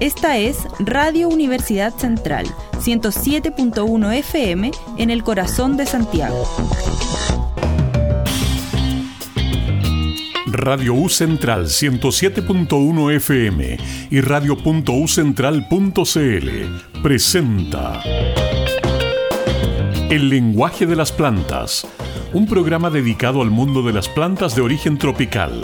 Esta es Radio Universidad Central, 107.1 FM en el corazón de Santiago. Radio U Central 107.1 FM y radio.ucentral.cl presenta El lenguaje de las plantas, un programa dedicado al mundo de las plantas de origen tropical.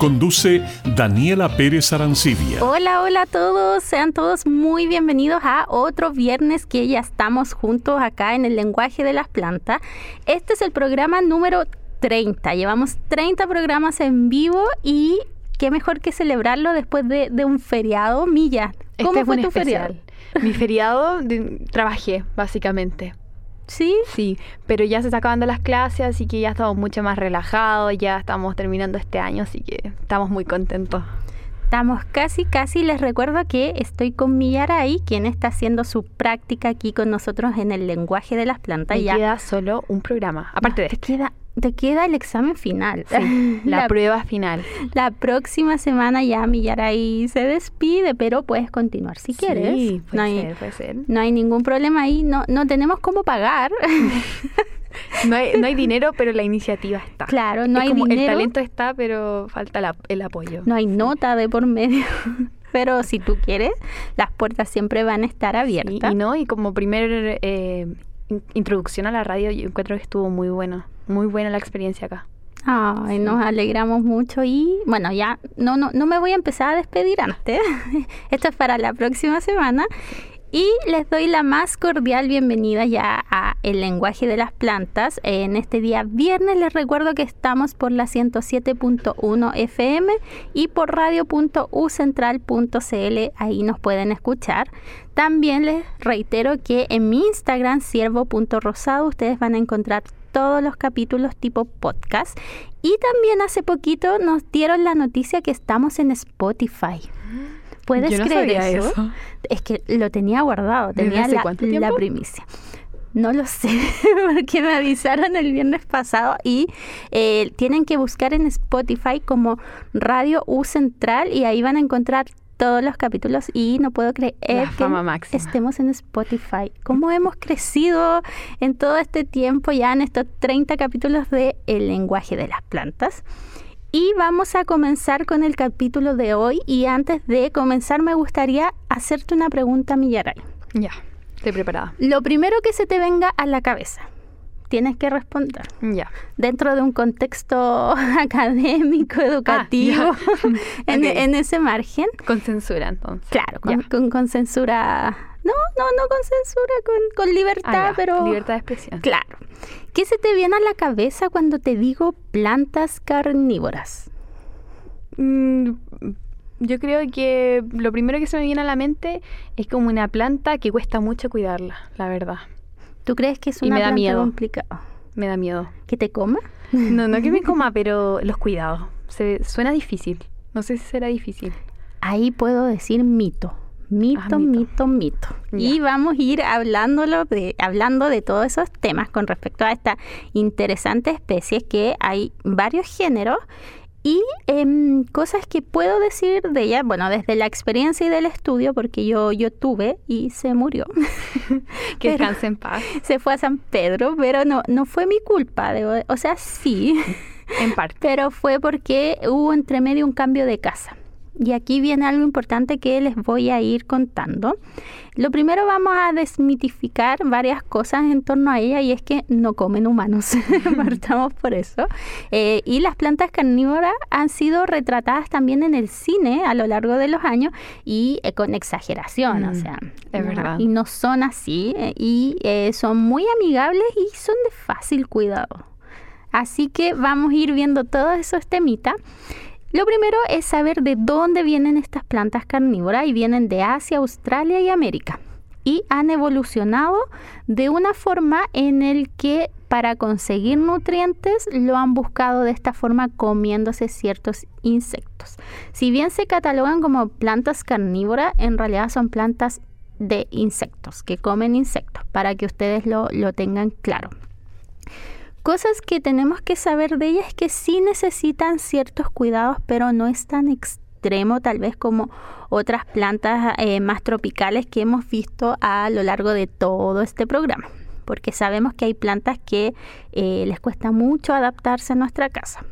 Conduce Daniela Pérez Arancibia. Hola, hola a todos. Sean todos muy bienvenidos a otro viernes que ya estamos juntos acá en el lenguaje de las plantas. Este es el programa número 30. Llevamos 30 programas en vivo y qué mejor que celebrarlo después de, un feriado. Milla, ¿cómo este fue tu feriado? Mi feriado trabajé, básicamente. ¿Sí? Sí, pero ya se está acabando las clases, así que ya estamos mucho más relajados, ya estamos terminando este año, así que estamos muy contentos. Estamos casi, casi. Les recuerdo que estoy con Millaray, quien está haciendo su práctica aquí con nosotros en el lenguaje de las plantas. Y ya queda solo un programa, aparte de te Queda te queda el examen final. la, prueba final. La próxima semana ya Millaray se despide, pero puedes continuar si quieres. Sí, puede no hay, ser, puede ser. No hay ningún problema ahí, no, no tenemos cómo pagar. no, hay, no hay dinero, pero la iniciativa está. Claro, no hay dinero. El talento está, pero falta el apoyo. No hay nota de por medio. pero si tú quieres, las puertas siempre van a estar abiertas. y no, y como primer eh, introducción a la radio, yo encuentro que estuvo muy bueno muy buena la experiencia acá. Ay, nos alegramos mucho y bueno, ya no, no, no me voy a empezar a despedir antes. Esto es para la próxima semana. Y les doy la más cordial bienvenida ya a El lenguaje de las plantas. En este día viernes les recuerdo que estamos por la 107.1 FM y por radio.ucentral.cl. Ahí nos pueden escuchar. También les reitero que en mi Instagram, siervo.rosado, ustedes van a encontrar todos los capítulos tipo podcast. Y también hace poquito nos dieron la noticia que estamos en Spotify. ¿Puedes creer eso? Es que lo tenía guardado, tenía la, la primicia. No lo sé, porque me avisaron el viernes pasado y eh, tienen que buscar en Spotify como Radio U Central y ahí van a encontrar todos los capítulos y no puedo creer que estemos en Spotify. ¿Cómo hemos crecido en todo este tiempo ya en estos 30 capítulos de El lenguaje de las plantas? Y vamos a comenzar con el capítulo de hoy y antes de comenzar me gustaría hacerte una pregunta, Millaray. Ya, estoy preparada. Lo primero que se te venga a la cabeza tienes que responder. Ya. Dentro de un contexto académico, educativo, en, ese margen. Con censura, entonces. Claro, con, con, censura. No, no, no con censura, con, con libertad, ah, pero. Libertad de expresión. Claro. ¿Qué se te viene a la cabeza cuando te digo plantas carnívoras? Mm, yo creo que lo primero que se me viene a la mente es como una planta que cuesta mucho cuidarla, la verdad. ¿Tú crees que es una me da miedo. complicada? Me da miedo. ¿Que te coma? No, no que me coma, pero los cuidados. Se, suena difícil. No sé si será difícil. Ahí puedo decir mito. Mito, ah, mito, mito. Y vamos a ir hablándolo de, hablando de todos esos temas con respecto a esta interesante especie que hay varios géneros y em, cosas que puedo decir de ella, bueno, desde la experiencia y del estudio, porque yo, yo tuve y se murió. que descanse en paz. Se fue a San Pedro, pero no, no fue mi culpa, o sea, sí. en parte. Pero fue porque hubo entre medio un cambio de casa. Y aquí viene algo importante que les voy a ir contando. Lo primero vamos a desmitificar varias cosas en torno a ella y es que no comen humanos. Partamos por eso. Eh, y las plantas carnívoras han sido retratadas también en el cine a lo largo de los años y eh, con exageración, o mm, sea. Es verdad. Y no son así eh, y son muy amigables y son de fácil cuidado. Así que vamos a ir viendo todos esos temitas. Lo primero es saber de dónde vienen estas plantas carnívoras y vienen de Asia, Australia y América. Y han evolucionado de una forma en el que para conseguir nutrientes lo han buscado de esta forma comiéndose ciertos insectos. Si bien se catalogan como plantas carnívoras, en realidad son plantas de insectos, que comen insectos, para que ustedes lo, lo tengan claro. Cosas que tenemos que saber de ellas es que sí necesitan ciertos cuidados, pero no es tan extremo, tal vez como otras plantas eh, más tropicales que hemos visto a lo largo de todo este programa, porque sabemos que hay plantas que eh, les cuesta mucho adaptarse a nuestra casa.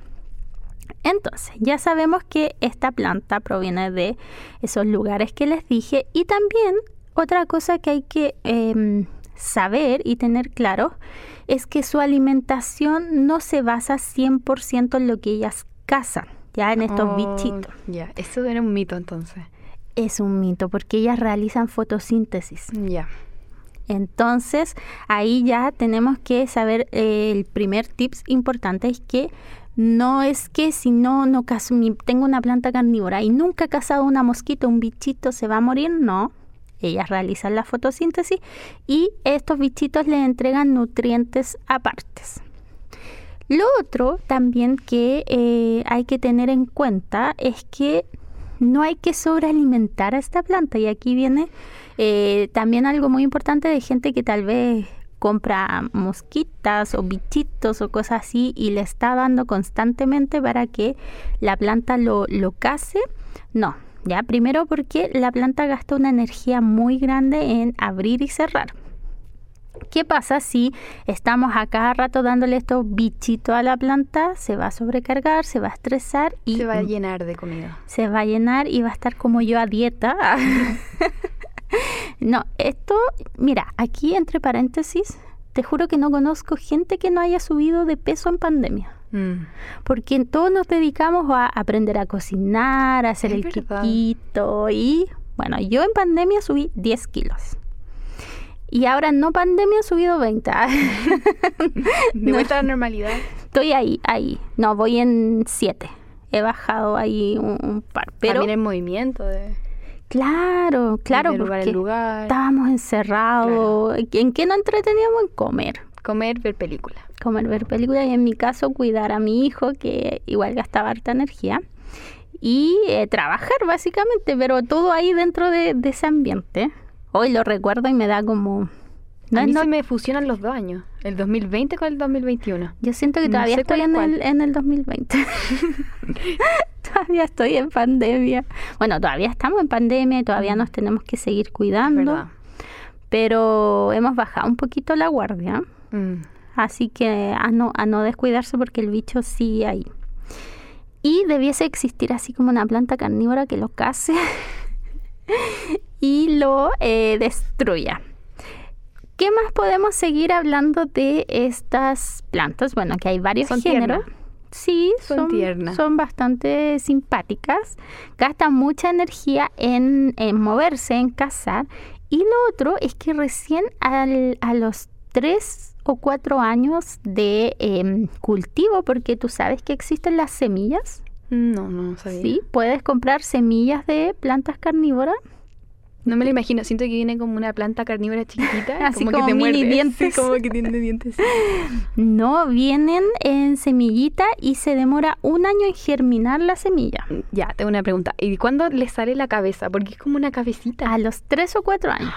Entonces, ya sabemos que esta planta proviene de esos lugares que les dije y también otra cosa que hay que em, saber y tener claro es que su alimentación no se basa 100% en lo que ellas cazan, ya en estos Oh, bichitos. Ya, eso era un mito entonces. Es un mito porque ellas realizan fotosíntesis. Ya. Entonces, ahí ya tenemos que saber, eh, el primer tips importante es que no es que si no, no cazo, mi- tengo una planta carnívora y nunca he cazado una mosquita, un bichito, se va a morir, no. Ellas realizan la fotosíntesis y estos bichitos les entregan nutrientes apartes. Lo otro también que eh, hay que tener en cuenta es que no hay que sobrealimentar a esta planta y aquí viene eh, también algo muy importante de gente que tal vez compra mosquitas o bichitos o cosas así y le está dando constantemente para que la planta lo, lo case. No, ya primero porque la planta gasta una energía muy grande en abrir y cerrar. ¿Qué pasa si estamos a cada rato dándole estos bichitos a la planta? Se va a sobrecargar, se va a estresar y Se va a llenar de comida. se va a llenar y va a estar como yo a dieta. no, esto, mira, aquí entre paréntesis, te juro que no conozco gente que no haya subido de peso en pandemia. Mm. Porque todos nos dedicamos a aprender a cocinar, a hacer Es el verdad. y bueno, yo en pandemia subí 10 kilos. Y ahora no pandemia he subido 20. De vuelta a la normalidad. Estoy ahí, ahí. No, voy en 7. He bajado ahí un, un par. Pero También en movimiento. De, claro, claro, de lugar porque en lugar. estábamos encerrados. ¿En qué nos entreteníamos? En comer. Comer, ver películas. Comer, ver películas y en mi caso cuidar a mi hijo que igual gastaba harta energía. Y eh, trabajar básicamente, pero todo ahí dentro de, de ese ambiente. Hoy lo recuerdo y me da como... No, a mí no- se me fusionan los dos años. El 2020 con el 2021. Yo siento que No todavía sé estoy en el, en el 2020. todavía estoy en pandemia. Bueno, todavía estamos en pandemia y todavía nos tenemos que seguir cuidando. Pero hemos bajado un poquito la guardia. Mm. Así que a no, a no descuidarse porque el bicho sigue ahí. Y debiese existir así como una planta carnívora que lo case y lo eh, destruya. ¿Qué más podemos seguir hablando de estas plantas? Bueno, que hay varios Son géneros. Sí, Son son, tiernas. son bastante simpáticas. Gastan mucha energía en, en moverse, en cazar. Y lo otro es que recién al- a los tres o cuatro años de em, cultivo, porque tú sabes que existen las semillas, No, no sabía. ¿sí? Puedes comprar semillas de plantas carnívoras. No me lo imagino. Siento que viene como una planta carnívora chiquitita. Así como, como que te mini muerde. dientes. Sí, como que tiene dientes. No, vienen en semillita y se demora un año en germinar la semilla. Ya, tengo una pregunta. ¿Y cuándo le sale la cabeza? Porque es como una cabecita. A los tres o cuatro años.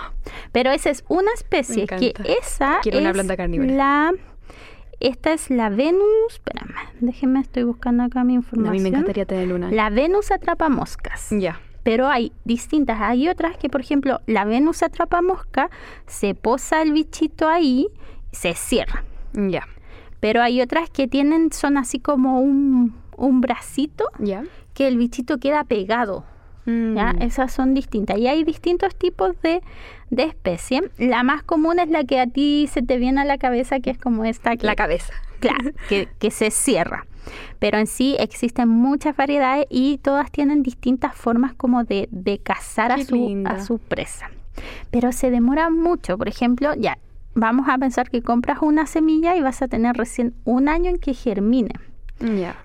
Pero esa es una especie que esa Quiero una es planta carnívora. La, esta es la Venus. Espérame, déjenme, estoy buscando acá mi a información. mí me encantaría tener una. La Venus atrapa moscas. Ya. Pero hay distintas. Hay otras que, por ejemplo, la Venus atrapa mosca, se posa el bichito ahí, se cierra. Ya. Pero hay otras que tienen, son así como un, un bracito Ya. que el bichito queda pegado. ¿ya? Mm. Esas son distintas. Y hay distintos tipos de, de especie. La más común es la que a ti se te viene a la cabeza, que es como esta que, La cabeza. claro, que, que se cierra. Pero en sí existen muchas variedades y todas tienen distintas formas como de, de cazar a su, a su presa. Pero se demora mucho. Por ejemplo, ya, vamos a pensar que compras una semilla y vas a tener recién un año en que germine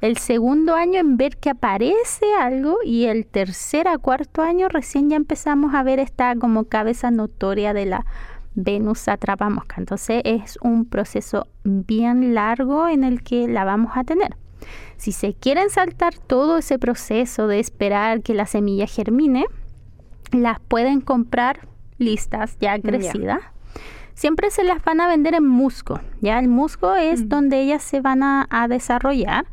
el segundo año en ver que aparece algo y el tercer a cuarto año recién ya empezamos a ver esta como cabeza notoria de la Venus atrapamosca. Entonces es un proceso bien largo en el que la vamos a tener. Si se quieren saltar todo ese proceso de esperar que la semilla germine, las pueden comprar listas ya crecidas. Siempre se las van a vender en musgo. Ya el musgo es Mm. donde ellas se van a, a desarrollar.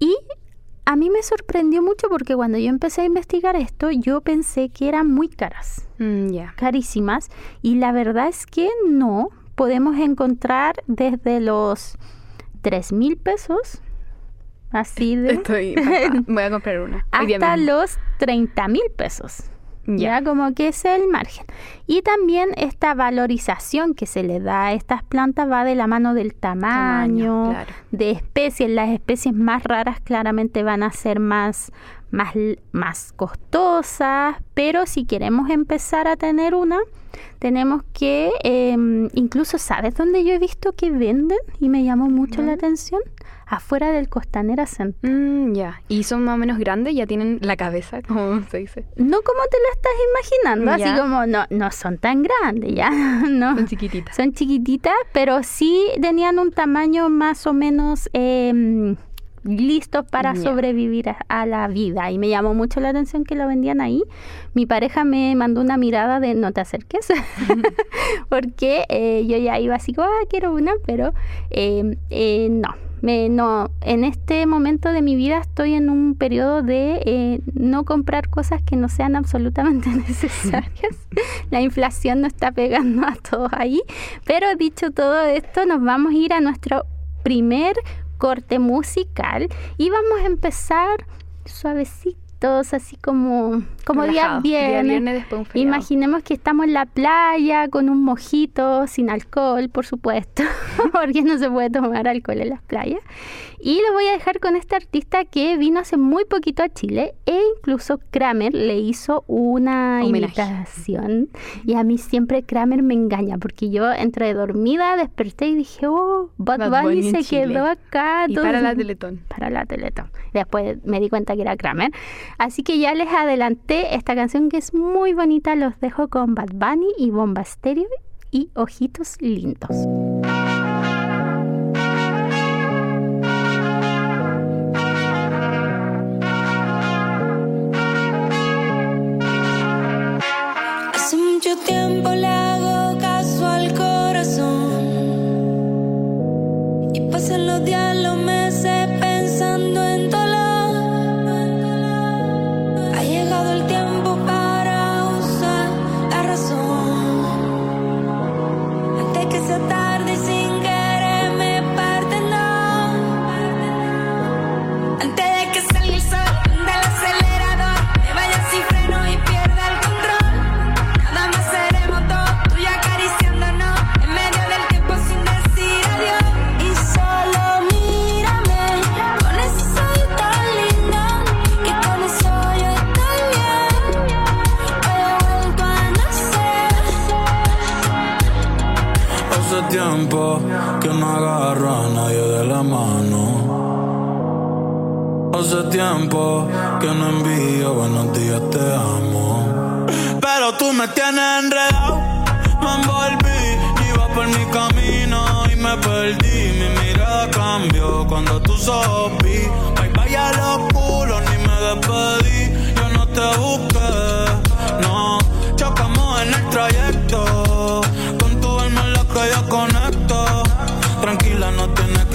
Y a mí me sorprendió mucho porque cuando yo empecé a investigar esto, yo pensé que eran muy caras, Mm, carísimas, y la verdad es que no. Podemos encontrar desde los 3 mil pesos, así de, Estoy. Voy a comprar una. Hasta los 30 mil pesos. Ya. Ya como que es el margen. Y también esta valorización que se le da a estas plantas va de la mano del tamaño, claro. de especies. Las especies más raras claramente van a ser más, más, más costosas, pero si queremos empezar a tener una, tenemos que, em, incluso, ¿sabes dónde yo he visto que venden? Y me llamó mucho la atención. Afuera del Costanera Center. Mm, ya. Y son más o menos grandes, ya tienen la cabeza, como se dice. No como te lo estás imaginando, así como no, no son tan grandes, ya, no. Son chiquititas. Son chiquititas, pero sí tenían un tamaño más o menos eh, listos para Ya. sobrevivir a, a la vida. Y me llamó mucho la atención que lo vendían ahí. Mi pareja me mandó una mirada de no te acerques, porque eh, yo ya iba así ah, quiero una, pero eh, eh, no. Me, no, en este momento de mi vida estoy en un periodo de eh, no comprar cosas que no sean absolutamente necesarias. La inflación nos está pegando a todos ahí. Pero dicho todo esto, nos vamos a ir a nuestro primer corte musical y vamos a empezar suavecitos, así como, como día Relajado. Día viernes. viernes después de un feriado. Imaginemos que estamos en la playa con un mojito, sin alcohol, por supuesto, porque no se puede tomar alcohol en las playas. Y lo voy a dejar con este artista que vino hace muy poquito a Chile e incluso Kramer le hizo una Homenaje. imitación. Y a mí siempre Kramer me engaña porque yo entre dormida desperté y dije, oh, Bad, Bad Bunny, se quedó acá. Y todo- para la Teletón. para la Teletón. Después me di cuenta que era Kramer. Así que ya les adelanté esta canción que es muy bonita. Los dejo con Bad Bunny y Bomba Estéreo y Ojitos Lindos. De la mano. Hace tiempo que no envío buenos días, te amo. Pero tú me tienes enredado, me envolví, iba por mi camino y me perdí. Mi mirada cambió cuando tú vi. Bye bye a los ni me despedí. Yo no te busqué, no. Chocamos en el trayecto, con tu alma es la que yo conecto.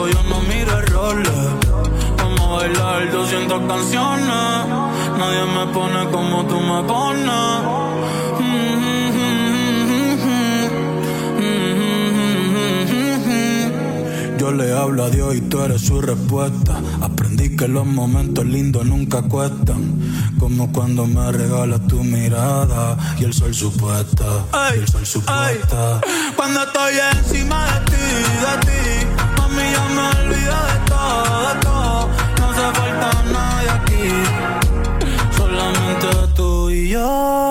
Contigo yo no miro errores. Vamos a bailar 200 canciones. Nadie me pone como tú me pones. Yo le hablo a Dios y tú eres su respuesta. Aprendí que los momentos lindos nunca cuestan. Como cuando me regalas tu mirada y el sol supuesta. y el sol supuesta. Cuando estoy encima de ti, de ti, mami ya me olvido de todo, de todo. No hace falta nadie aquí, solamente tú y yo.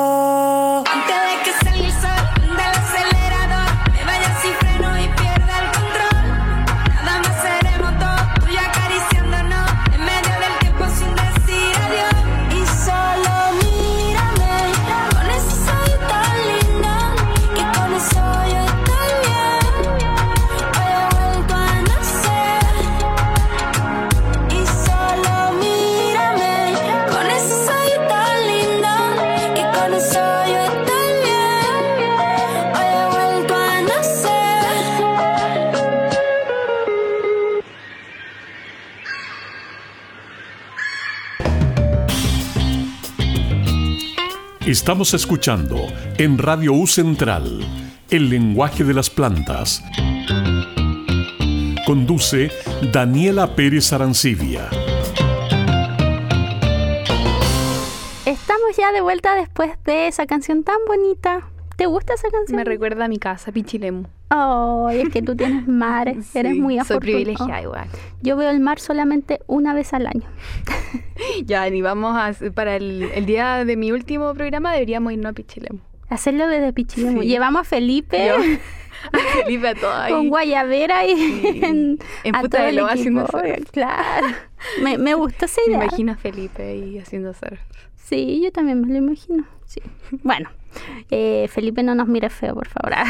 Estamos escuchando en Radio U Central El lenguaje de las plantas. Conduce Daniela Pérez Arancibia. Estamos ya de vuelta después de esa canción tan bonita. ¿Te gusta esa canción? Me recuerda a mi casa, Pichilemu. Oh, es que tú tienes mar, eres muy Soy afortunado. privilegiada igual. Yo veo el mar solamente una vez al año. Ya, ni vamos a... Para el, el día de mi último programa deberíamos irnos a Pichilemu. Hacerlo desde Pichilemu. Sí. Llevamos a Felipe Yo, a Felipe a todo ahí. con Guayabera y Sí. en, En a todo de Loa haciendo surf. Claro. Me, me gustó esa Me idea. imagino a Felipe ahí haciendo surf. Sí, yo también me lo imagino. Sí. Bueno, eh, Felipe no nos mire feo, por favor. Ah,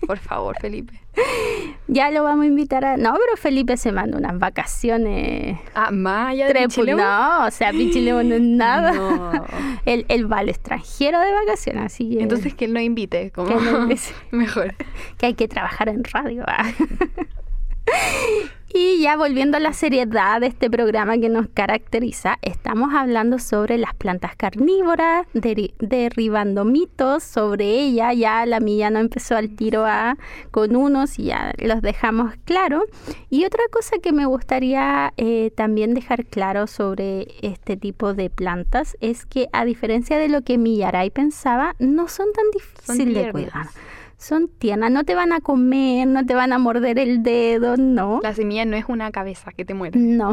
Por favor, Felipe. Ya lo vamos a invitar a... No, pero Felipe se manda unas vacaciones... Ah, más allá de. No, o sea, Pichilemu no es nada. No. Él, él va al extranjero de vacaciones, así que... Entonces que él no invite, como Que no invite. mejor. que hay que trabajar en radio. Y ya volviendo a la seriedad de este programa que nos caracteriza, estamos hablando sobre las plantas carnívoras, deri- derribando mitos sobre ella. Ya la mía no empezó al tiro a, con unos y ya los dejamos claro. Y otra cosa que me gustaría eh, también dejar claro sobre este tipo de plantas es que a diferencia de lo que Millaray pensaba, no son tan difíciles de cuidar son tiernas, no te van a comer, no te van a morder el dedo, no. La semilla no es una cabeza que te muere. No,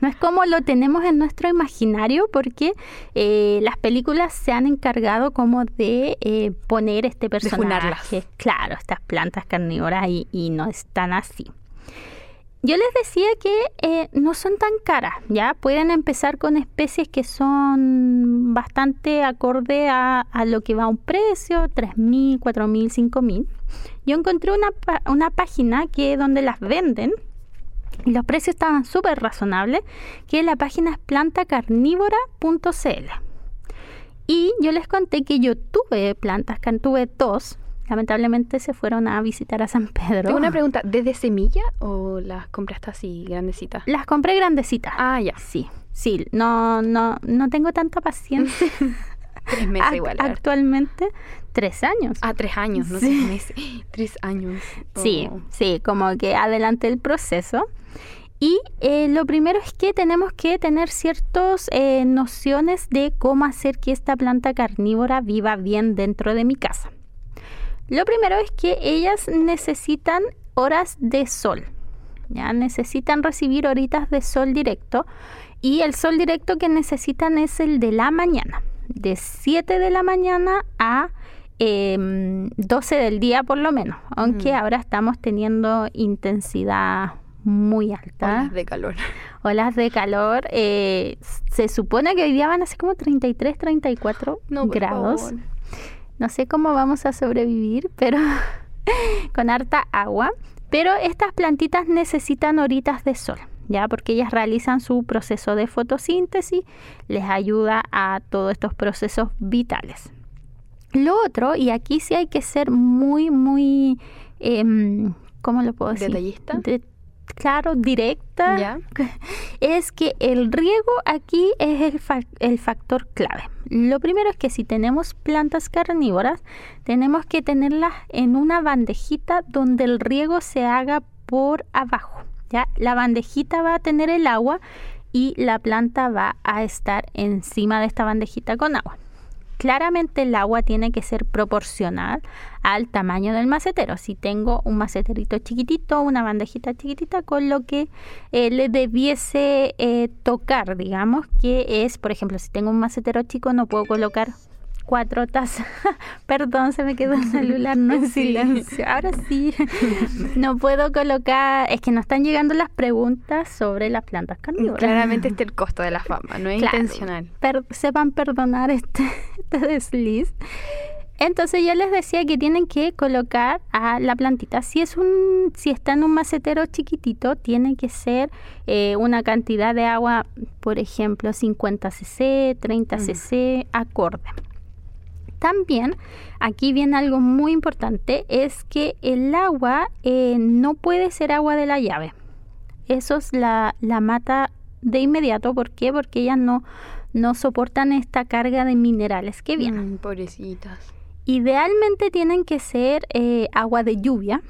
no es como lo tenemos en nuestro imaginario porque eh, las películas se han encargado como de eh, poner este personaje, claro, estas plantas carnívoras y, y no están así. Yo les decía que eh, no son tan caras, ¿ya? Pueden empezar con especies que son bastante acorde a, lo que va a un precio, 3.000, 4.000, 5.000. Yo encontré una, una página que donde las venden y los precios estaban súper razonables, que la página es plantacarnívora.cl. Y yo les conté que yo tuve plantas, tuve dos, lamentablemente se fueron a visitar a San Pedro. Tengo una pregunta, ¿desde semilla o las compraste así, grandecitas? Las compré grandecitas. Ah, ya. Sí, sí, no, no, no tengo tanta paciencia. Tres meses igual. Actualmente, tres años. Ah, tres años, no Sí. seis meses. Tres años. Sí, Oh. sí, como que adelante el proceso. Y eh, lo primero es que tenemos que tener ciertas nociones de cómo hacer que esta planta carnívora viva bien dentro de mi casa. Lo primero es que ellas necesitan horas de sol. Ya necesitan recibir horitas de sol directo y el sol directo que necesitan es el de la mañana, de 7 de la mañana a em, 12 del día por lo menos, aunque Mm. ahora estamos teniendo intensidad muy alta Olas de calor. olas de calor. eh, se supone que hoy día van a ser como 33, 34 No, grados. favor. No sé cómo vamos a sobrevivir, pero con harta agua. Pero estas plantitas necesitan horitas de sol, ¿ya? Porque ellas realizan su proceso de fotosíntesis, les ayuda a todos estos procesos vitales. Lo otro, y aquí sí hay que ser muy, muy, em, ¿cómo lo puedo decir? ¿Detallista? De- claro, directa. Es que el riego aquí es el, fa- el factor clave. Lo primero es que si tenemos plantas carnívoras, tenemos que tenerlas en una bandejita donde el riego se haga por abajo. ¿ya? La bandejita va a tener el agua y la planta va a estar encima de esta bandejita con agua. Claramente el agua tiene que ser proporcional al tamaño del macetero. Si tengo un maceterito chiquitito, una bandejita chiquitita, con lo que eh, le debiese eh, tocar, digamos, que es, por ejemplo, si tengo un macetero chico, no puedo colocar cuatro tazas. Perdón, se me quedó el celular, no en silencio. Ahora sí, no puedo colocar, es que no están llegando las preguntas sobre las plantas carnívoras. Claramente este es el costo de la fama, no es Claro. intencional. Per- sepan perdonar este, este desliz. Entonces yo les decía que tienen que colocar a la plantita. Si es un, si está en un macetero chiquitito, tiene que ser eh, una cantidad de agua, por ejemplo, 50 cc, 30 Mm. cc, acorde. También aquí viene algo muy importante, es que el agua eh, no puede ser agua de la llave. Eso es la, la mata de inmediato. ¿Por qué? Porque ellas no, no soportan esta carga de minerales que vienen. Mm, pobrecitas. Idealmente tienen que ser eh, agua de lluvia,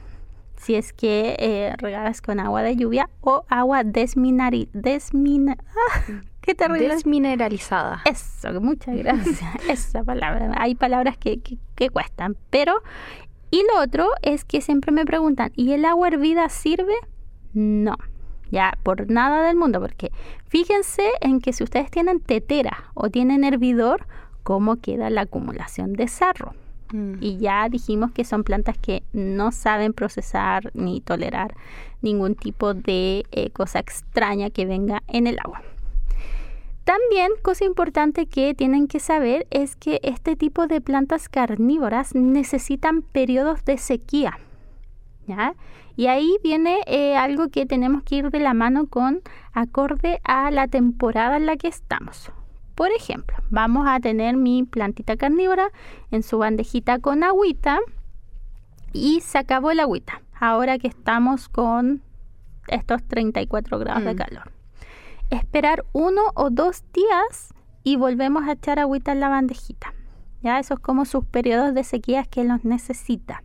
si es que eh, regadas con agua de lluvia, o agua desminari, desmina, ah, qué terrible. Desmineralizada. Eso, muchas gracias. Esa palabra. Hay palabras que, que, que cuestan. Pero, y lo otro es que siempre me preguntan, ¿y el agua hervida sirve? No. Ya, por nada del mundo, porque fíjense en que si ustedes tienen tetera o tienen hervidor, cómo queda la acumulación de sarro. Mm. Y ya dijimos que son plantas que no saben procesar ni tolerar ningún tipo de eh, cosa extraña que venga en el agua. También, cosa importante que tienen que saber es que este tipo de plantas carnívoras necesitan periodos de sequía. ¿ya? Y ahí viene eh, algo que tenemos que ir de la mano con acorde a la temporada en la que estamos. Por ejemplo, vamos a tener mi plantita carnívora en su bandejita con agüita y se acabó el agüita. Ahora que estamos con estos 34 grados de Mm. calor. Esperar uno o dos días y volvemos a echar agüita en la bandejita. Ya, esos como sus periodos de sequía que los necesita.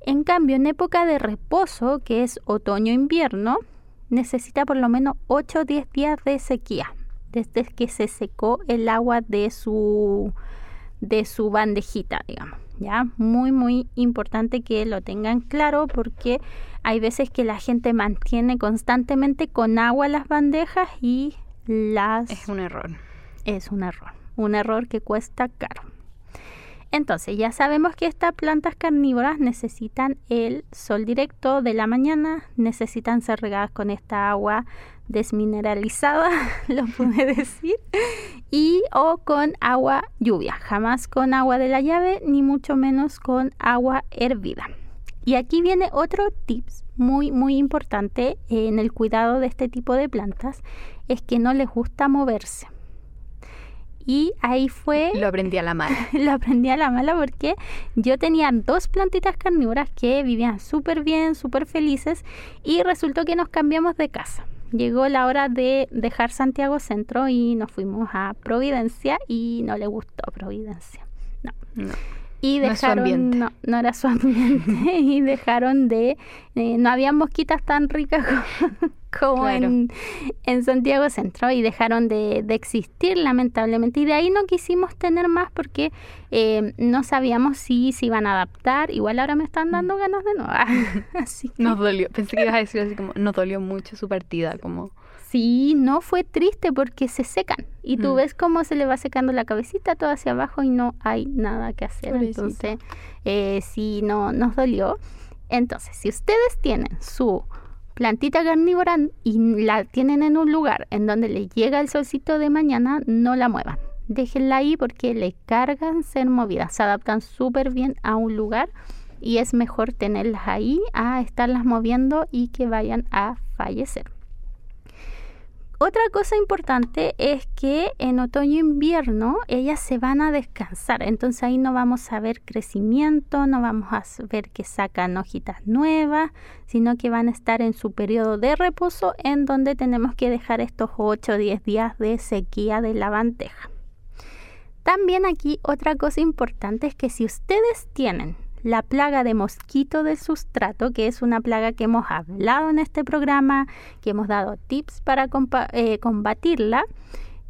En cambio, en época de reposo, que es otoño-invierno, necesita por lo menos 8 o 10 días de sequía, desde que se secó el agua de su, de su bandejita, digamos. ¿ya? Muy, muy importante que lo tengan claro porque hay veces que la gente mantiene constantemente con agua las bandejas y las Es un error. es un error, un error que cuesta caro. Entonces, ya sabemos que estas plantas carnívoras necesitan el sol directo de la mañana, necesitan ser regadas con esta agua desmineralizada, lo pude decir, y o con agua lluvia, jamás con agua de la llave, ni mucho menos con agua hervida. Y aquí viene otro tips muy muy importante en el cuidado de este tipo de plantas, es que no les gusta moverse. Y ahí fue Lo aprendí a la mala. lo aprendí a la mala porque yo tenía dos plantitas carnívoras que vivían súper bien, súper felices y resultó que nos cambiamos de casa. Llegó la hora de dejar Santiago Centro y nos fuimos a Providencia y no le gustó Providencia. No. No. Y No es su dejaron, no, no era su ambiente y dejaron de, eh, no había mosquitas tan ricas como, como Claro. en, en Santiago Centro y dejaron de, de existir lamentablemente y de ahí no quisimos tener más porque eh, no sabíamos si se iban a adaptar, igual ahora me están dando ganas de nuevo, así que Nos dolió. Pensé que ibas a decir así como, nos dolió mucho su partida. Como, sí, no fue triste porque se secan y tú Mm. ves cómo se le va secando la cabecita todo hacia abajo y no hay nada que hacer, Pobrecita. entonces eh, sí, no, nos dolió. Entonces, si ustedes tienen su plantita carnívora y la tienen en un lugar en donde le llega el solcito de mañana, no la muevan. Déjenla ahí porque le cargan ser movidas. Se adaptan súper bien a un lugar y es mejor tenerlas ahí a estarlas moviendo y que vayan a fallecer. Otra cosa importante es que en otoño-invierno ellas se van a descansar, entonces ahí no vamos a ver crecimiento, no vamos a ver que sacan hojitas nuevas, sino que van a estar en su periodo de reposo en donde tenemos que dejar estos 8 o 10 días de sequía de la bandeja. También aquí otra cosa importante es que si ustedes tienen la plaga de mosquito del sustrato, que es una plaga que hemos hablado en este programa, que hemos dado tips para eh, combatirla,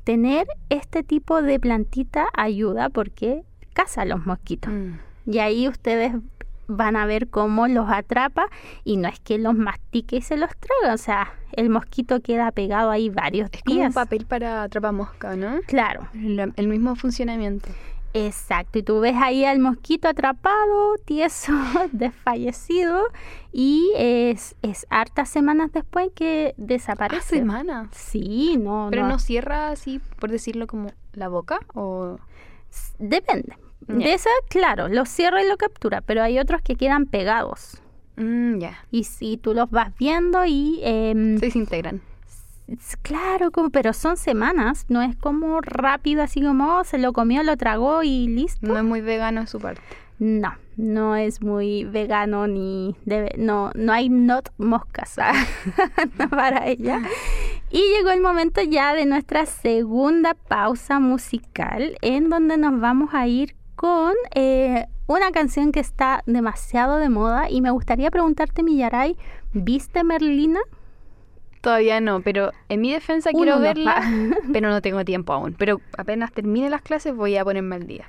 tener este tipo de plantita ayuda porque caza los mosquitos. Mm. Y ahí ustedes van a ver cómo los atrapa y no es que los mastique y se los traga, o sea, el mosquito queda pegado ahí varios es días. Como un papel para atrapamosca, ¿no? Claro. el mismo funcionamiento. Exacto, y tú ves ahí al mosquito atrapado, tieso, desfallecido, y es, es hartas semanas después que desaparece. ¿Ah, semanas? Sí, no. ¿Pero no. cierra así, por decirlo, como la boca? o Depende. De esa, claro, lo cierra y lo captura, pero hay otros que quedan pegados. Mm, ya. Y si tú los vas viendo y... Eh, se desintegran. Claro, como, pero son semanas, no es como rápido, así como oh, se lo comió, lo tragó y listo. No es muy vegano de su parte. No, no es muy vegano ni debe, no, no hay not moscas para ella. Y llegó el momento ya de nuestra segunda pausa musical, en donde nos vamos a ir con eh, una canción que está demasiado de moda y me gustaría preguntarte, Millaray, ¿viste Merlina? Todavía no, pero en mi defensa quiero verla, pero no tengo tiempo aún. Pero apenas termine las clases voy a ponerme al día.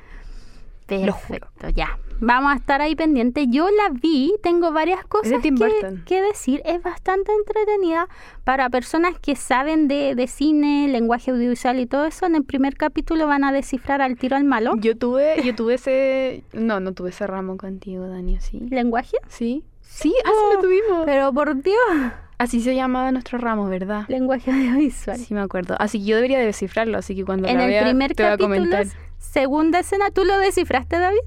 Perfecto, ya. Vamos a estar ahí pendientes. Yo la vi, tengo varias cosas que, decir. Es bastante entretenida para personas que saben de, de, cine, lenguaje audiovisual y todo eso. En el primer capítulo van a descifrar al tiro al malo. Yo tuve, yo tuve ese, no, no tuve ese ramo contigo, Dani, ¿sí? ¿Lenguaje? Sí. Sí, así lo tuvimos. Pero por Dios. Así se llamaba nuestro ramo, ¿verdad? Lenguaje audiovisual. Sí, me acuerdo. Así que yo debería descifrarlo, así que cuando en la vea, primer te voy a comentar. Segunda escena, ¿tú lo descifraste, David?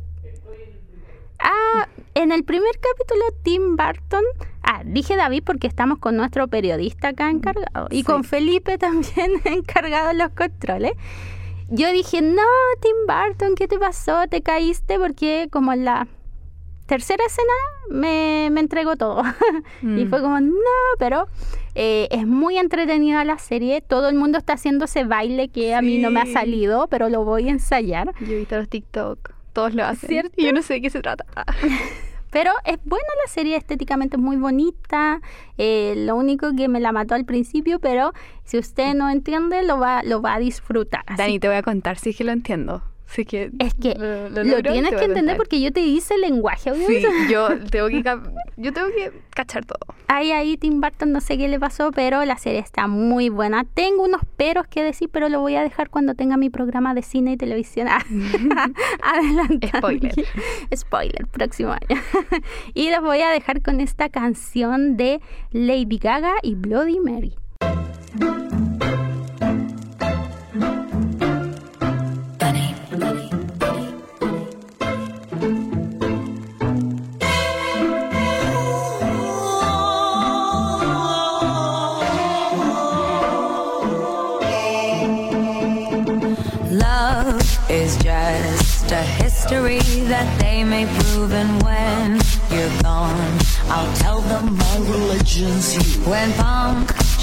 Ah, en el primer capítulo, Tim Burton. Ah, dije David porque estamos con nuestro periodista acá encargado. Y con Felipe también encargado en los controles. Yo dije, no, Tim Burton, ¿qué te pasó? ¿Te caíste? Porque como la tercera escena me, me entregó todo. y mm. fue como, no, pero eh, es muy entretenida la serie. Todo el mundo está haciendo ese baile que a mí no me ha salido, pero lo voy a ensayar. Yo he visto los TikTok, todos lo hacen. ¿Cierto? Y yo no sé de qué se trata. Pero es buena la serie, estéticamente muy bonita. Eh, lo único que me la mató al principio, pero si usted no entiende, lo va, lo va a disfrutar. Dani, te voy a contar si es que lo entiendo que es que lo, tienes que entender porque yo te hice el lenguaje audiovisual. Sí, yo tengo que yo tengo que cachar todo. Ahí ahí Tim Burton no sé qué le pasó, pero la serie está muy buena. Tengo unos peros que decir, pero lo voy a dejar cuando tenga mi programa de cine y televisión. Adelante. Spoiler. Spoiler, próximo año. y los voy a dejar con esta canción de Lady Gaga y Bloody Mary.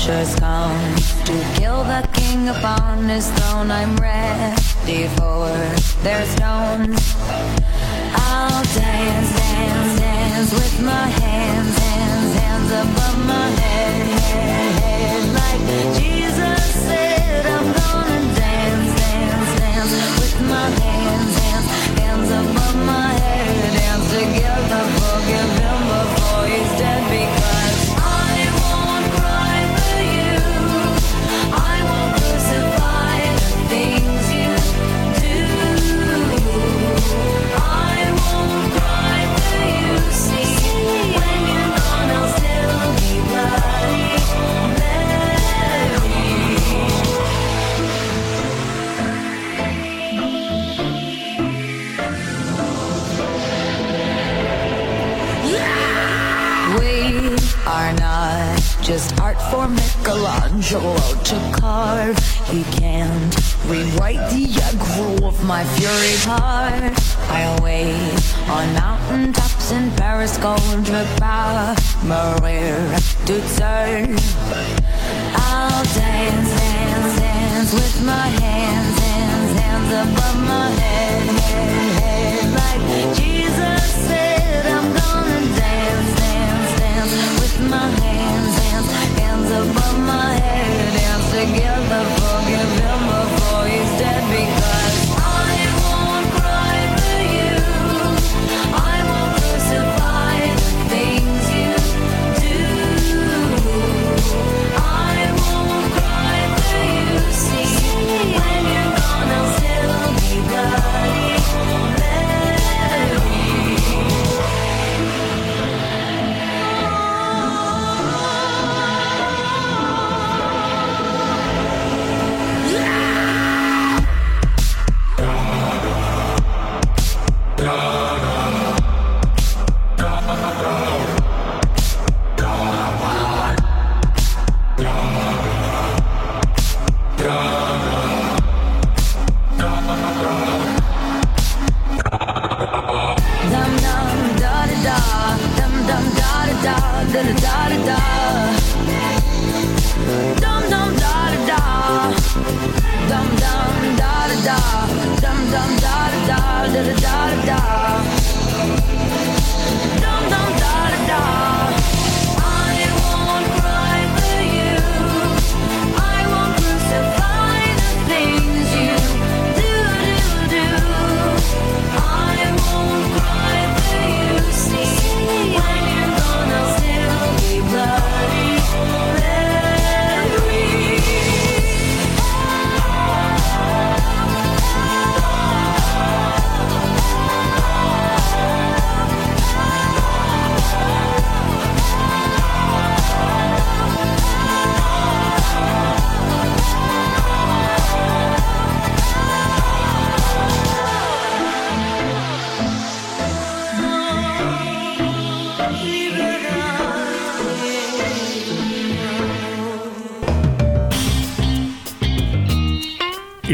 Punctures come to kill the king upon his throne, I'm ready for their stones. I'll dance, dance, dance with my hands, hands, hands above my head, head, head. Like Jesus said, just art for Michelangelo to carve. He can't rewrite the aggro of my fury heart. I wait on mountaintops in Paris, going to power, Maria to turn. I'll dance, dance, dance with my hands, hands, hands above my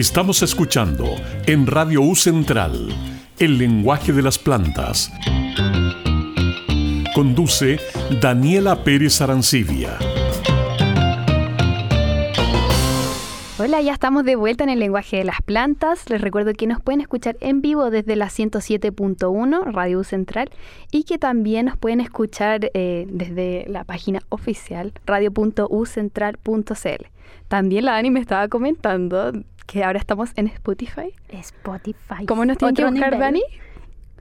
Estamos escuchando en Radio U Central el lenguaje de las plantas. Conduce Daniela Pérez Arancibia. Hola, ya estamos de vuelta en el lenguaje de las plantas. Les recuerdo que nos pueden escuchar en vivo desde la 107.1 Radio U Central y que también nos pueden escuchar eh, desde la página oficial radio.ucentral.cl. También la Dani me estaba comentando que ahora estamos en Spotify. Spotify. ¿Cómo nos tienen que buscar. Dani?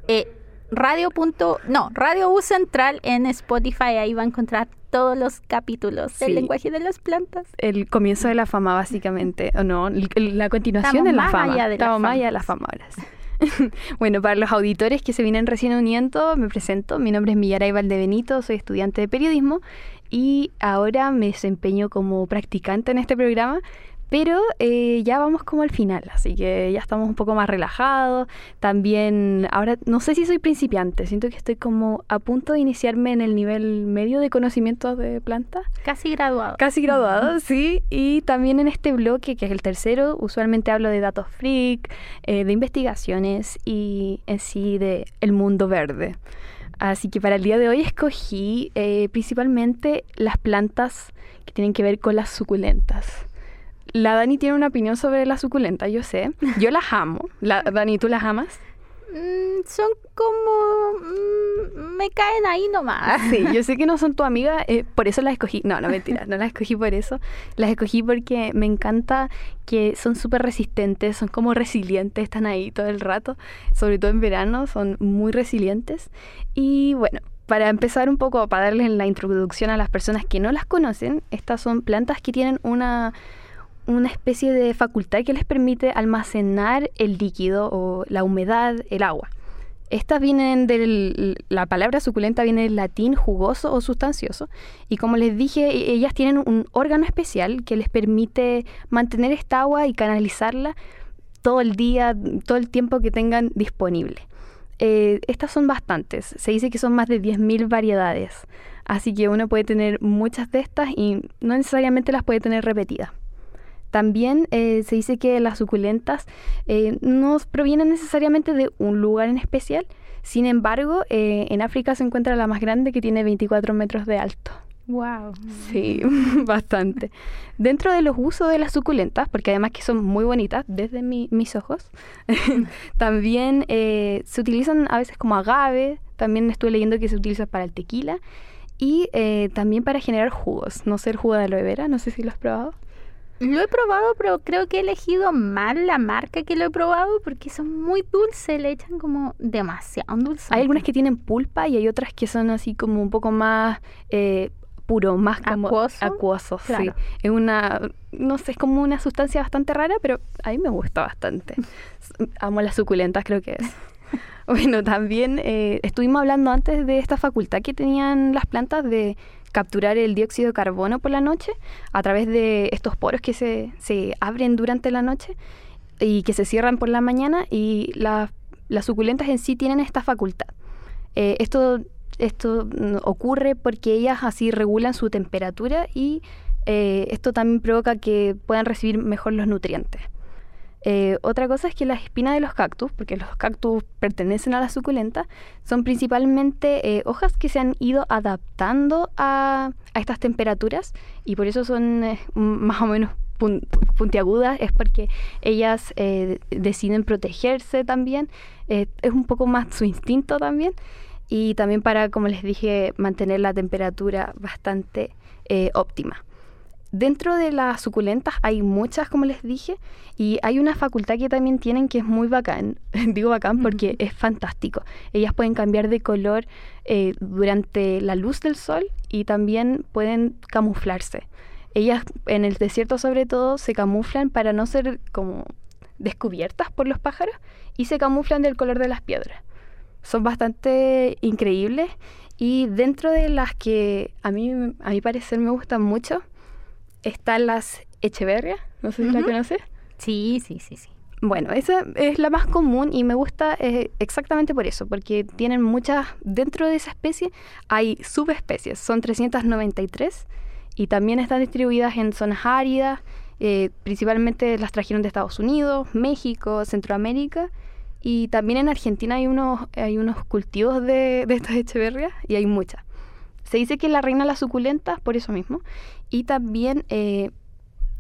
Eh, radio. punto- no, Radio U Central en Spotify. Ahí va a encontrar todos los capítulos Sí. del lenguaje de las plantas. El comienzo de la fama, básicamente. ¿O no? El- el- la continuación de la fama. de la Estamos fama. de la fama ahora sí. bueno, para los auditores que se vienen recién uniendo, me presento. Mi nombre es Millaray Valdebenito, soy estudiante de periodismo y ahora me desempeño como practicante en este programa. Pero eh, ya vamos como al final, así que ya estamos un poco más relajados. También, ahora no sé si soy principiante, siento que estoy como a punto de iniciarme en el nivel medio de conocimientos de plantas. Casi graduado. Casi graduado, sí. Y también en este bloque, que es el tercero, usualmente hablo de datos freak, eh, de investigaciones y en sí de el mundo verde. Así que para el día de hoy escogí eh, principalmente las plantas que tienen que ver con las suculentas. La Dani tiene una opinión sobre las suculentas, yo sé. Yo las amo. La, Dani, ¿tú las amas? Mm, son como... mm, me caen ahí nomás. Sí, yo sé que no son tu amiga, eh, por eso las escogí. No, no, mentira, no las escogí por eso. Las escogí porque me encanta que son súper resistentes, son como resilientes, están ahí todo el rato, sobre todo en verano, son muy resilientes. Y bueno, para empezar un poco, para darles la introducción a las personas que no las conocen, estas son plantas que tienen una una especie de facultad que les permite almacenar el líquido o la humedad, el agua. Estas vienen del, la palabra suculenta viene del latín jugoso o sustancioso y como les dije, e- ellas tienen un órgano especial que les permite mantener esta agua y canalizarla todo el día, todo el tiempo que tengan disponible. Eh, estas son bastantes, se dice que son más de 10.000 variedades. Así que uno puede tener muchas de estas y no necesariamente las puede tener repetidas. También eh, se dice que las suculentas eh, no provienen necesariamente de un lugar en especial. Sin embargo, eh, en África se encuentra la más grande que tiene 24 metros de alto. Wow. Sí, bastante. Dentro de los usos de las suculentas, porque además que son muy bonitas desde mi- mis ojos, también eh, se utilizan a veces como agave, también estuve leyendo que se utiliza para el tequila y eh, también para generar jugos. No sé el jugo de aloe vera, no sé si lo has probado. Lo he probado, pero creo que he elegido mal la marca que lo he probado porque son muy dulces, le echan como demasiado dulce. Hay algunas que tienen pulpa y hay otras que son así como un poco más eh, puro, más como Acuoso. acuoso, sí. Es una, no sé, es como una sustancia bastante rara, pero a mí me gusta bastante. Amo las suculentas, creo que es. Bueno, también eh, estuvimos hablando antes de esta facultad que tenían las plantas de capturar el dióxido de carbono por la noche a través de estos poros que se, se abren durante la noche y que se cierran por la mañana y la- las suculentas en sí tienen esta facultad. Eh, esto esto ocurre porque ellas así regulan su temperatura y eh, esto también provoca que puedan recibir mejor los nutrientes. Eh, otra cosa es que las espinas de los cactus, porque los cactus pertenecen a la suculenta, son principalmente eh, hojas que se han ido adaptando a, estas temperaturas y por eso son eh, más o menos pun- puntiagudas, es porque ellas deciden protegerse también, es un poco más su instinto también y también para, como les dije, mantener la temperatura bastante óptima. Dentro de las suculentas hay muchas, como les dije, y hay una facultad que también tienen que es muy bacán. Digo bacán porque es fantástico. Ellas pueden cambiar de color eh, durante la luz del sol y también pueden camuflarse. Ellas en el desierto sobre todo se camuflan para no ser como descubiertas por los pájaros y se camuflan del color de las piedras. Son bastante increíbles y dentro de las que a mí, a mi parecer me gustan mucho, están las Echeverria, no sé si la Ujú. conoces. Sí, sí, sí, sí. Bueno, esa es la más común y me gusta eh, exactamente por eso, porque tienen muchas, dentro de esa especie hay subespecies, son 393 y también están distribuidas en zonas áridas, eh, principalmente las trajeron de Estados Unidos, México, Centroamérica y también en Argentina hay unos, hay unos cultivos de, de estas echeverrias y hay muchas. Se dice que la reina de las suculentas por eso mismo y también eh,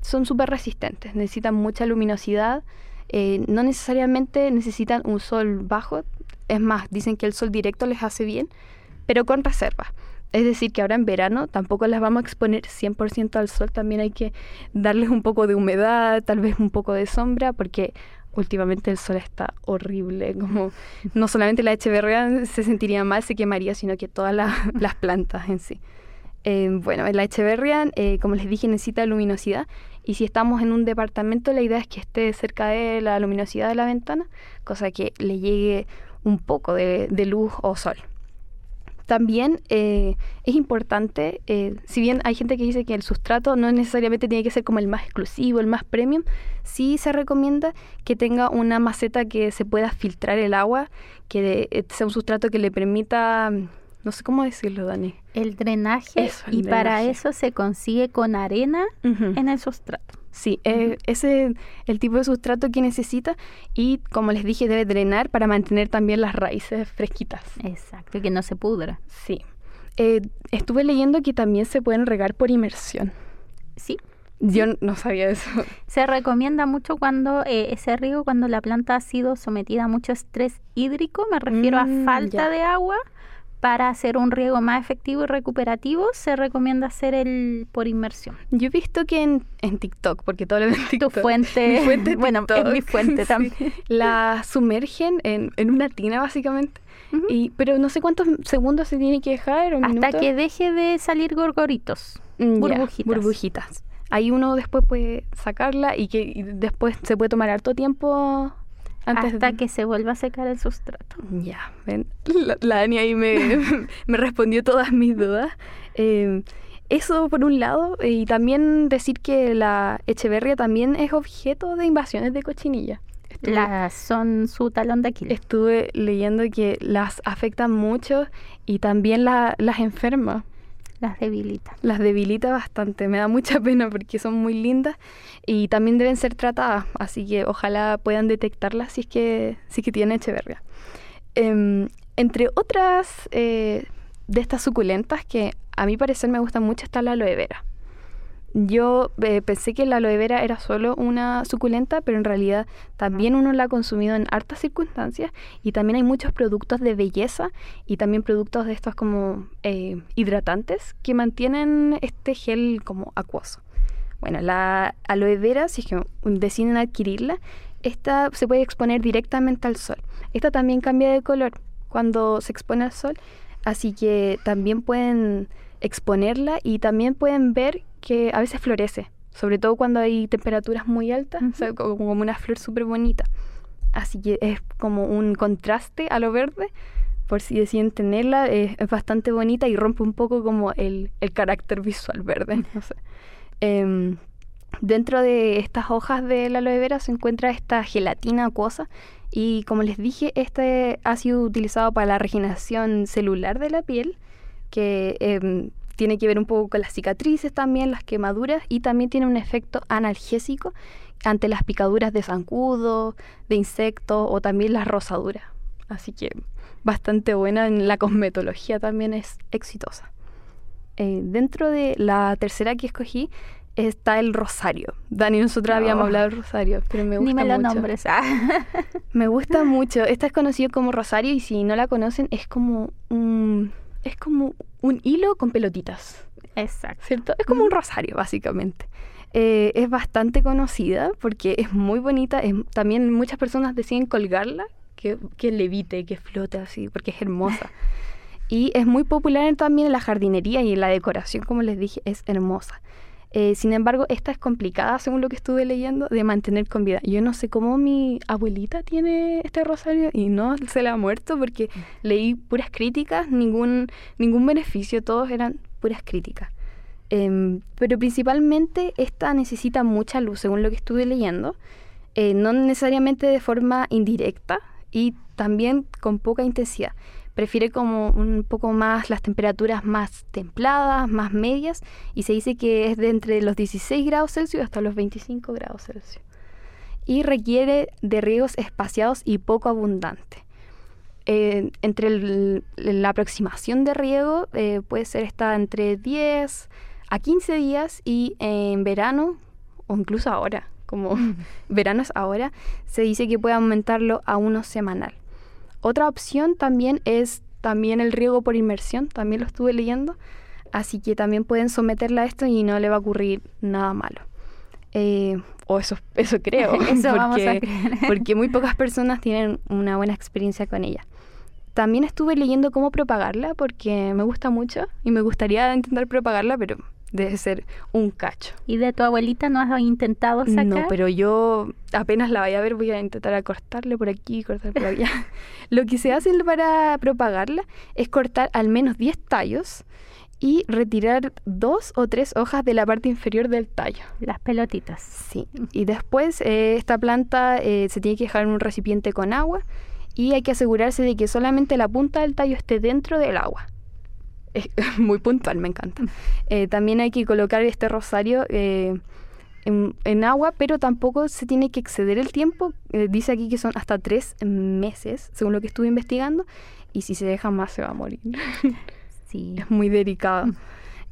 son súper resistentes, necesitan mucha luminosidad, eh, no necesariamente necesitan un sol bajo, es más, dicen que el sol directo les hace bien, pero con reserva. Es decir, que ahora en verano tampoco las vamos a exponer 100% al sol, también hay que darles un poco de humedad, tal vez un poco de sombra, porque últimamente el sol está horrible, como no solamente la echeverria se sentiría mal, se quemaría, sino que todas la- las plantas en sí. Bueno, la echeverria, eh, como les dije, necesita luminosidad y si estamos en un departamento la idea es que esté cerca de la luminosidad de la ventana, cosa que le llegue un poco de, de luz o sol. También eh, es importante, eh, si bien hay gente que dice que el sustrato no necesariamente tiene que ser como el más exclusivo, el más premium, sí se recomienda que tenga una maceta que se pueda filtrar el agua, que de- eh, sea un sustrato que le permita, mm, no sé cómo decirlo, Dani. El drenaje Eso, el y para eso se consigue con arena en el sustrato. Sí, eh, ese es el tipo de sustrato que necesita y como les dije debe drenar para mantener también las raíces fresquitas. Exacto, y que no se pudra. Sí. Eh, estuve leyendo que también se pueden regar por inmersión. Sí. Yo no sabía eso. Se recomienda mucho cuando eh, ese riego, cuando la planta ha sido sometida a mucho estrés hídrico, me refiero Mm, a falta ya. de agua, para hacer un riego más efectivo y recuperativo, se recomienda hacer el por inmersión. Yo he visto que en, en TikTok, porque todo lo veo en Tu TikTok. fuente, Mi fuente bueno, es mi fuente Sí. también. La sumergen en, en una tina básicamente. Y, pero no sé cuántos segundos se tiene que dejar. o Hasta que deje de salir gorgoritos. Mm, burbujitas. burbujitas. Ahí uno después puede sacarla y que y después se puede tomar harto tiempo antes hasta de... que se vuelva a secar el sustrato. Ya, ven. La, la Dani ahí me, me respondió todas mis dudas. Eh, eso por un lado, eh, y también decir que la Echeverria también es objeto de invasiones de cochinilla. Estuve, Las son su talón de Aquiles. estuve leyendo que las afectan mucho y también la- las enferma. Las debilita. Las debilita bastante, me da mucha pena porque son muy lindas y también deben ser tratadas, así que ojalá puedan detectarlas si es que, si es que tienen echeverria. Em, entre otras eh, de estas suculentas que a mi parecer me gustan mucho está la aloe vera. Yo eh, pensé que la aloe vera era solo una suculenta, pero en realidad también uno la ha consumido en hartas circunstancias y también hay muchos productos de belleza y también productos de estos como eh, hidratantes que mantienen este gel como acuoso. Bueno, la aloe vera, si es que deciden adquirirla, esta se puede exponer directamente al sol. Esta también cambia de color cuando se expone al sol, así que también pueden exponerla y también pueden ver que a veces florece, sobre todo cuando hay temperaturas muy altas, o sea, como, como una flor súper bonita. Así que es como un contraste a lo verde, por si deciden tenerla, es, es bastante bonita y rompe un poco como el, el carácter visual verde, no sé. Em, dentro de estas hojas de la aloe vera se encuentra esta gelatina acuosa y como les dije, este ha sido utilizado para la regeneración celular de la piel, que em, tiene que ver un poco con las cicatrices también, las quemaduras y también tiene un efecto analgésico ante las picaduras de zancudo, de insectos o también las rosaduras. Así que bastante buena en la cosmetología también es exitosa. Eh, dentro de la tercera que escogí está el rosario. Dani, nosotros habíamos No. hablado del rosario, pero me gusta Ni me lo mucho. nombres. ah. Me gusta mucho. Esta es conocido como rosario y si no la conocen es como un es como un hilo con pelotitas, Exacto. ¿cierto? Es como un rosario básicamente. Eh, es bastante conocida porque es muy bonita. es- también muchas personas deciden colgarla, que, que levite, que flote así, porque es hermosa. Y es muy popular también en la jardinería y en la decoración, como les dije, es hermosa. Eh, sin embargo, esta es complicada, según lo que estuve leyendo, de mantener con vida. Yo no sé cómo mi abuelita tiene este rosario y no se le ha muerto porque leí puras críticas, ningún, ningún beneficio, todos eran puras críticas. Em, pero principalmente esta necesita mucha luz, según lo que estuve leyendo, eh, no necesariamente de forma indirecta y también con poca intensidad. Prefiere como un poco más las temperaturas más templadas, más medias, y se dice que es de entre los 16 grados Celsius hasta los 25 grados Celsius. Y requiere de riegos espaciados y poco abundantes. Eh, entre la aproximación de riego eh, puede ser esta entre 10 a 15 días y en verano, o incluso ahora, como verano es ahora, se dice que puede aumentarlo a uno semanal. Otra opción también es también el riego por inmersión, también lo estuve leyendo, así que también pueden someterla a esto y no le va a ocurrir nada malo. Eh, o eso, eso creo, Eso vamos a porque, creer. porque muy pocas personas tienen una buena experiencia con ella. También estuve leyendo cómo propagarla porque me gusta mucho y me gustaría intentar propagarla, pero debe ser un cacho. ¿Y de tu abuelita no has intentado sacar? No, pero yo apenas la vaya a ver voy a intentar a cortarle por aquí, cortar por allá. Lo que se hace para propagarla es cortar al menos 10 tallos y retirar dos o tres hojas de la parte inferior del tallo. Las pelotitas. Sí. Y después eh, esta planta eh, se tiene que dejar en un recipiente con agua y hay que asegurarse de que solamente la punta del tallo esté dentro del agua. Es muy puntual, me encanta. Eh, también hay que colocar este rosario eh, en, en agua, pero tampoco se tiene que exceder el tiempo. Eh, dice aquí que son hasta tres meses, según lo que estuve investigando, y si se deja más se va a morir. Sí. Es muy delicado.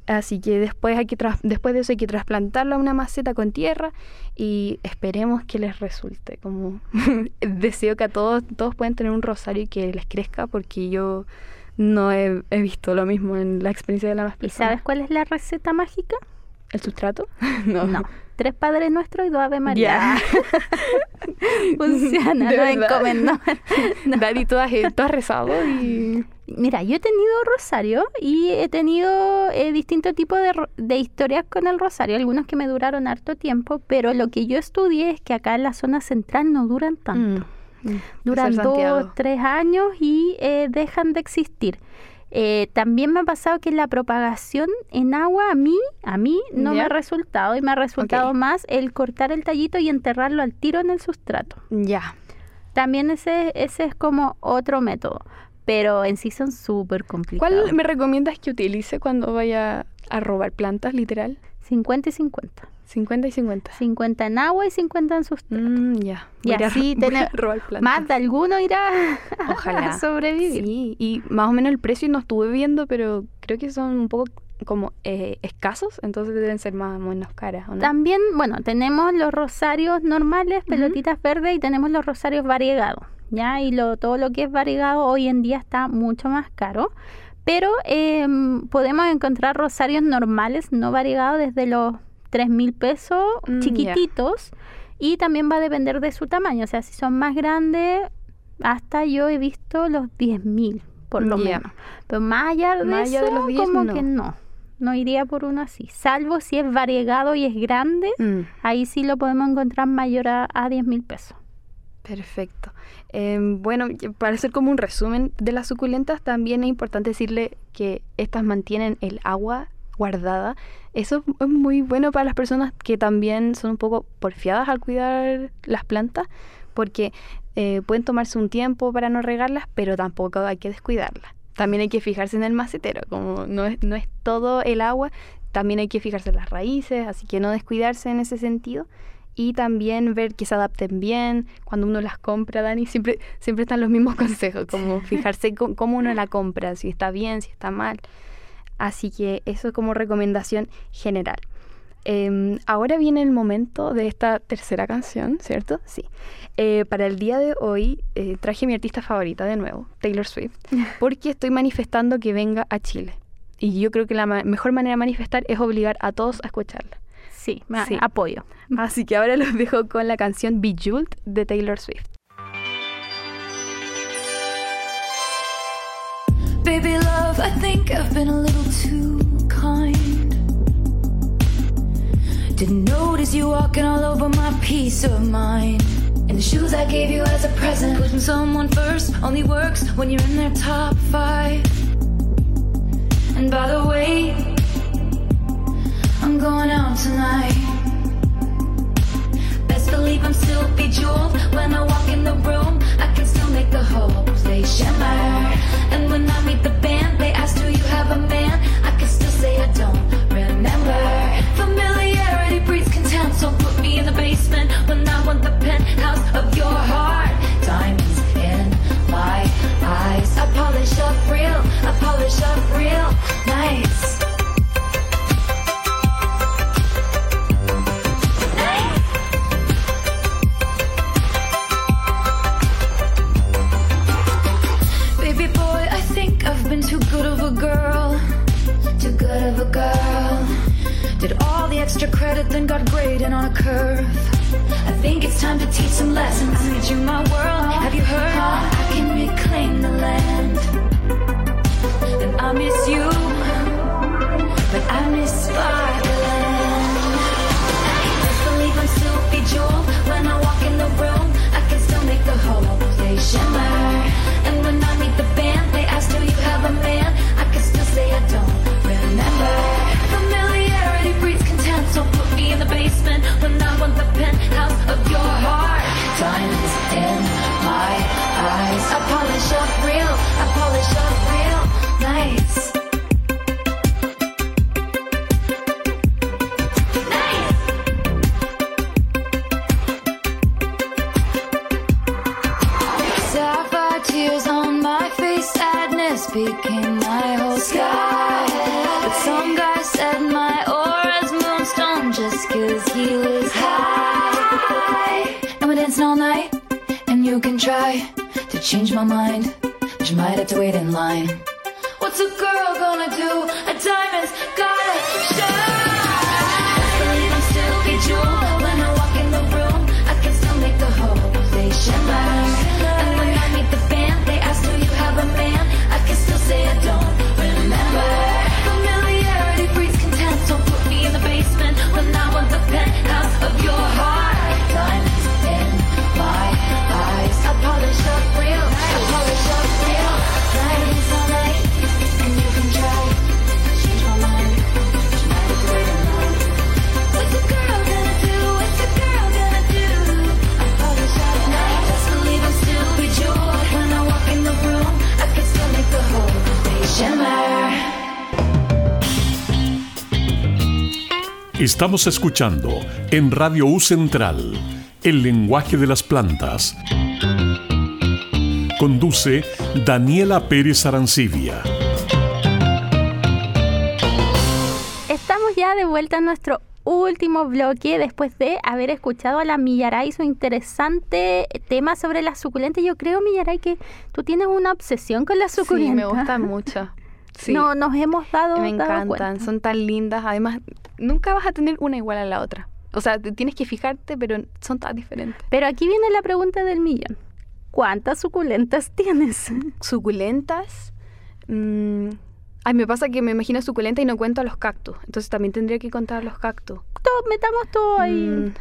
Así que después, hay que después de eso hay que trasplantarla a una maceta con tierra y esperemos que les resulte. Como deseo que a todos, todos puedan tener un rosario y que les crezca porque yo no he, he visto lo mismo en la experiencia de la más ¿Y personas. sabes cuál es la receta mágica? ¿El sustrato? No. Tres Padres Nuestros y dos Ave María. Ya. Funciona, De no verdad. encomendó. Daddy, tú has, tú has rezado y... Mira, yo he tenido rosario y he tenido eh, distintos tipos de, de historias con el rosario, algunos que me duraron harto tiempo, pero lo que yo estudié es que acá en la zona central no duran tanto. Mm. Duran Ser dos, tres años y eh, dejan de existir. Eh, también me ha pasado que la propagación en agua a mí, a mí no me ha resultado y me ha resultado más el cortar el tallito y enterrarlo al tiro en el sustrato. Ya. También ese, ese es como otro método. pero en sí son súper complicados. ¿Cuál me recomiendas que utilice cuando vaya a robar plantas, literal? 50 y 50. 50 y 50. 50 en agua y 50 en sustrato. Mm, ya. Y Voy así tener-. Más de alguno irá Ojalá. a sobrevivir. Sí, y más o menos el precio no estuve viendo, pero creo que son un poco como eh, escasos, entonces deben ser más o menos caras, ¿o no? También, bueno, tenemos los rosarios normales, pelotitas verdes, y tenemos los rosarios variegados, ¿ya? Y lo, todo lo que es variegado hoy en día está mucho más caro. Pero em, podemos encontrar rosarios normales, no variegados, desde los 3 mil pesos, Mm, chiquititos. Y también va a depender de su tamaño. O sea, si son más grandes, hasta yo he visto los 10 mil, por lo menos. Pero más allá de Más allá de los 10, como no. que no. No iría por uno así. Salvo si es variegado y es grande, Mm, ahí sí lo podemos encontrar mayor a, a 10 mil pesos. perfecto. Em, bueno, para hacer como un resumen de las suculentas, también es importante decirle que estas mantienen el agua guardada. Eso es muy bueno para las personas que también son un poco porfiadas al cuidar las plantas, porque eh, pueden tomarse un tiempo para no regarlas, pero tampoco hay que descuidarlas. También hay que fijarse en el macetero, como no es, no es todo el agua, también hay que fijarse en las raíces, así que no descuidarse en ese sentido. Y también ver que se adapten bien. Cuando uno las compra, Dani, siempre, siempre están los mismos consejos, como fijarse cómo uno la compra, si está bien, si está mal. Así que eso como recomendación general. Em, ahora viene el momento de esta tercera canción, ¿cierto? Sí. Eh, para el día de hoy eh, traje mi artista favorita de nuevo, Taylor Swift, porque estoy manifestando que venga a Chile. Y yo creo que la ma- mejor manera de manifestar es obligar a todos a escucharla. Sí, me Sí. apoyo. Así que ahora los dejo con la canción Bejeweled de Taylor Swift. Baby love, I think I've been a little too kind. Didn't notice you walking all over my peace of mind. And the shoes I gave you as a present. Putting someone first only works when you're in their top five. And by the way, I'm going out tonight. Best believe I'm still bejeweled when I walk in the room. I can still make the whole place shimmer. And when I meet the band, got on a curve. I think it's time to teach some lessons. I need you, my world. Have you heard? I can reclaim the land. And I miss you, but I miss Sparkland. Best believe I'm still bejeweled when I walk in the room. I can still make the whole place shimmer. Mind, but you might have to wait in line. What's a girl gonna do? A diamond's gotta shine. Estamos escuchando en Radio U Central el lenguaje de las plantas. Conduce Daniela Pérez Arancibia. Estamos ya de vuelta a nuestro último bloque después de haber escuchado a la Millaray su interesante tema sobre las suculentas. Yo creo, Millaray, que tú tienes una obsesión con las Sí, suculentas. me gustan mucho. Sí. No, nos hemos dado Me dado encantan, cuenta. son tan lindas. Además, nunca vas a tener una igual a la otra. O sea, te tienes que fijarte, pero son tan diferentes. Pero aquí viene la pregunta del millón. ¿Cuántas suculentas tienes? Suculentas. mm, ay, me pasa que me imagino suculenta y no cuento a los cactus. Entonces también tendría que contar los cactus. Todo- metamos todo ahí. Mm,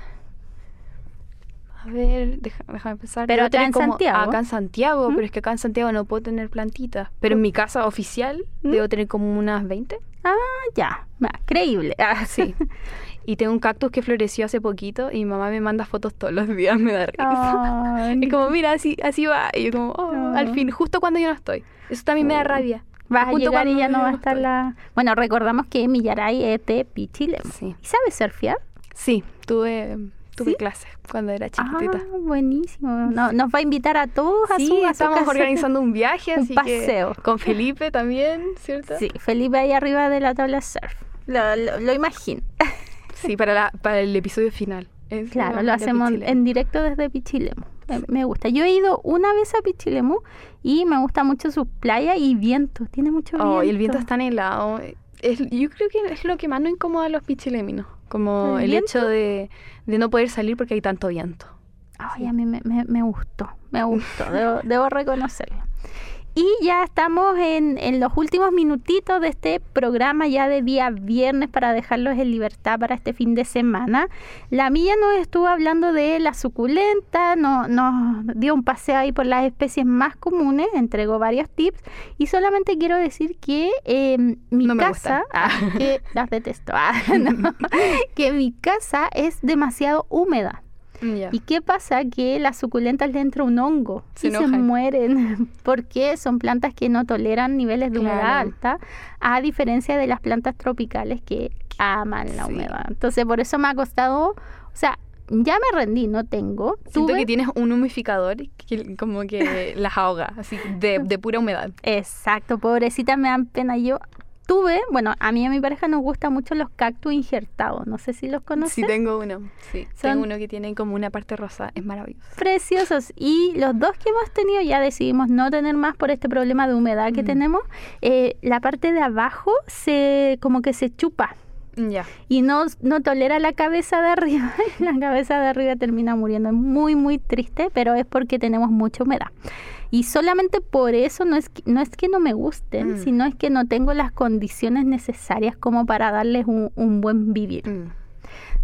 a ver, deja- déjame pensar. Pero acá en como- Santiago. Acá en Santiago, ¿Mm? pero es que acá en Santiago no puedo tener plantitas. Pero en mi casa oficial ¿Mm? debo tener como unas 20. Ah, ya. Va, creíble. Ah, Sí. Y tengo un cactus que floreció hace poquito y mi mamá me manda fotos todos los días, me da risa. Ay, Es como, mira, así, así va. Y yo como, oh, Ah. al fin, justo cuando yo no estoy. Eso también me da rabia. Vas a llegar y ya no va a estar estoy. la... Bueno, recordamos que Millaray es de Pichilemu. Sí. ¿Y sabes surfear? Sí, tuve, tuve ¿Sí? clases cuando era chiquitita. Ah, buenísimo. No- nos va a invitar a todos a sí, su, a su estamos casa. organizando un viaje, Un así que paseo. con Felipe también, ¿cierto? Sí, Felipe ahí arriba de la tabla surf. Lo, lo, lo imagino. Sí, para, la, para el episodio final. Es Claro, la- lo hacemos Pichilemu. en directo desde Pichilemu. Me, me gusta. Yo he ido una vez a Pichilemu y me gusta mucho su playa y viento. Tiene mucho viento. Oh, y el viento es tan helado. Es, yo creo que es lo que más nos incomoda a los pichileminos. Como ¿El hecho de, de no poder salir porque hay tanto viento. Ay, a mí me, me- me gustó, me gustó, debo, debo reconocerlo. Y ya estamos en, en los últimos minutitos de este programa ya de día viernes para dejarlos en libertad para este fin de semana. La mía nos estuvo hablando de la suculenta, no- nos dio un paseo ahí por las especies más comunes, entregó varios tips y solamente quiero decir que eh, mi No casa, ah, que las detesto, ah, no, que mi casa es demasiado húmeda. ¿Y qué pasa? Que las suculentas le entra un hongo Se y se mueren porque son plantas que no toleran niveles de humedad Claro. alta, a diferencia de las plantas tropicales que aman la Sí. humedad. Entonces, por eso me ha costado, o sea, ya me rendí, no tengo. Siento Tuve- que tienes un humificador que como que las ahoga, así, de, de pura humedad. Exacto, pobrecita, me dan pena. Yo tuve, bueno, a mí y a mi pareja nos gustan mucho los cactus injertados, no sé si los conocen. Sí, tengo uno. Sí, Son- tengo uno que tiene como una parte rosa. Es maravilloso. preciosos y los dos que hemos tenido ya decidimos no tener más por este problema de humedad que Mm. tenemos eh, la parte de abajo se como que se chupa y no, no tolera la cabeza de arriba la cabeza de arriba termina muriendo es muy muy triste pero es porque tenemos mucha humedad y solamente por eso no es que, no es que no me gusten Mm. sino es que no tengo las condiciones necesarias como para darles un, un buen vivir Mm.